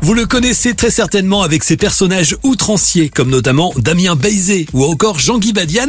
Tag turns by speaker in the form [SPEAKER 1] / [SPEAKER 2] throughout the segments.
[SPEAKER 1] Vous le connaissez très certainement avec ses personnages outranciers, comme notamment Damien Beizé ou encore Jean-Guy Badian.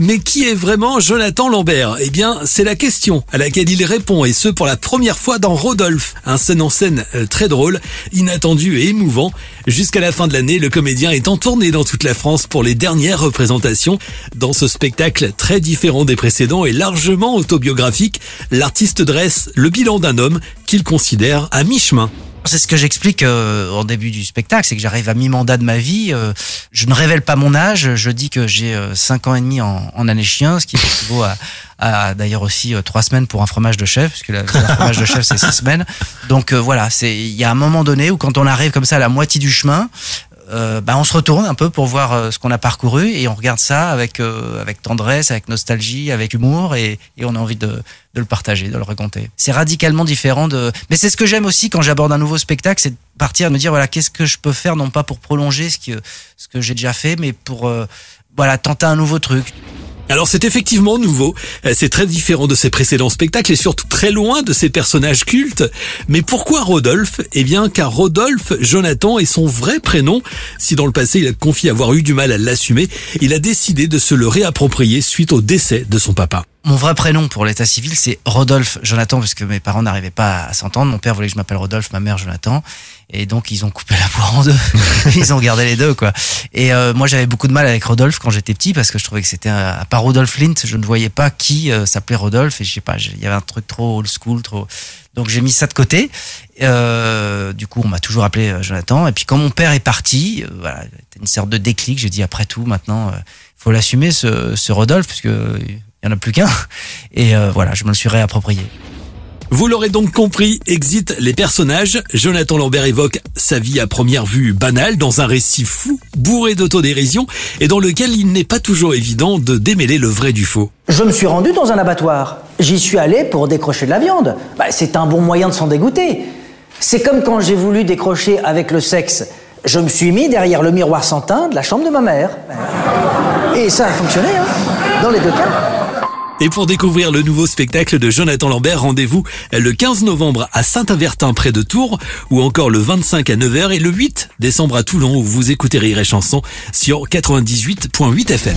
[SPEAKER 1] Mais qui est vraiment Jonathan Lambert? Eh bien, c'est la question à laquelle il répond, et ce pour la première fois dans Rodolphe, un scène en scène euh, très drôle, inattendu et émouvant. Jusqu'à la fin de l'année, le comédien est en tournée dans toute la France pour les dernières représentations. Dans ce spectacle très différent des précédents et largement autobiographique, l'artiste dresse le bilan d'un homme qu'il considère à mi-chemin
[SPEAKER 2] c'est ce que j'explique euh, au début du spectacle, c'est que j'arrive à mi-mandat de ma vie. Euh, je ne révèle pas mon âge. Je dis que j'ai 5 euh, ans et demi en, en année chien, ce qui équivaut à, à d'ailleurs aussi 3 semaines pour un fromage de chef, puisque le fromage de chef c'est 6 semaines. Donc voilà, c'est il y a un moment donné où quand on arrive comme ça à la moitié du chemin, euh, bah, on se retourne un peu pour voir euh, ce qu'on a parcouru et on regarde ça avec euh, avec tendresse, avec nostalgie, avec humour et, et on a envie de, de, le partager, de le raconter. C'est radicalement différent de. Mais c'est ce que j'aime aussi quand j'aborde un nouveau spectacle, c'est de partir et me dire voilà qu'est-ce que je peux faire non pas pour prolonger ce que ce que j'ai déjà fait, mais pour voilà tenter un nouveau truc.
[SPEAKER 1] Alors c'est effectivement nouveau, euh, c'est très différent de ses précédents spectacles et surtout très loin de ses personnages cultes. Mais pourquoi Rodolphe? Eh bien car Rodolphe Jonathan est son vrai prénom. Si dans le passé il a confié avoir eu du mal à l'assumer, il a décidé de se le réapproprier suite au décès de son papa.
[SPEAKER 2] Mon vrai prénom pour l'état civil, c'est Rodolphe Jonathan, parce que mes parents n'arrivaient pas à s'entendre. Mon père voulait que je m'appelle Rodolphe, ma mère Jonathan. Et donc, ils ont coupé la poire en deux. ils ont gardé les deux, quoi. Et euh, moi, j'avais beaucoup de mal avec Rodolphe quand j'étais petit, parce que je trouvais que c'était, à part Rodolphe Lint, je ne voyais pas qui euh, s'appelait Rodolphe. Et je sais pas, il y avait un truc trop old school, trop... Donc, j'ai mis ça de côté. Euh, du coup, on m'a toujours appelé euh, Jonathan. Et puis, quand mon père est parti, voilà, c'était une sorte de déclic. J'ai dit, après tout, maintenant, il faut l'assumer, ce, ce Rodolphe, puisque il n'y en a plus qu'un. Et euh, voilà, je me le suis réapproprié.
[SPEAKER 1] Vous l'aurez donc compris, exit les personnages. Jonathan Lambert évoque sa vie à première vue banale dans un récit fou, bourré d'autodérision et dans lequel il n'est pas toujours évident de démêler le vrai du faux.
[SPEAKER 3] Je me suis rendu dans un abattoir. J'y suis allé pour décrocher de la viande. Bah, c'est un bon moyen de s'en dégoûter. C'est comme quand j'ai voulu décrocher avec le sexe. Je me suis mis derrière le miroir sans teint de la chambre de ma mère. Et ça a fonctionné, hein, dans les deux cas.
[SPEAKER 1] Et pour découvrir le nouveau spectacle de Jonathan Lambert, rendez-vous le 15 novembre à Saint-Avertin près de Tours ou encore le 25 à 9h et le 8 décembre à Toulon où vous écoutez Rire et Chanson sur 98.8 FM.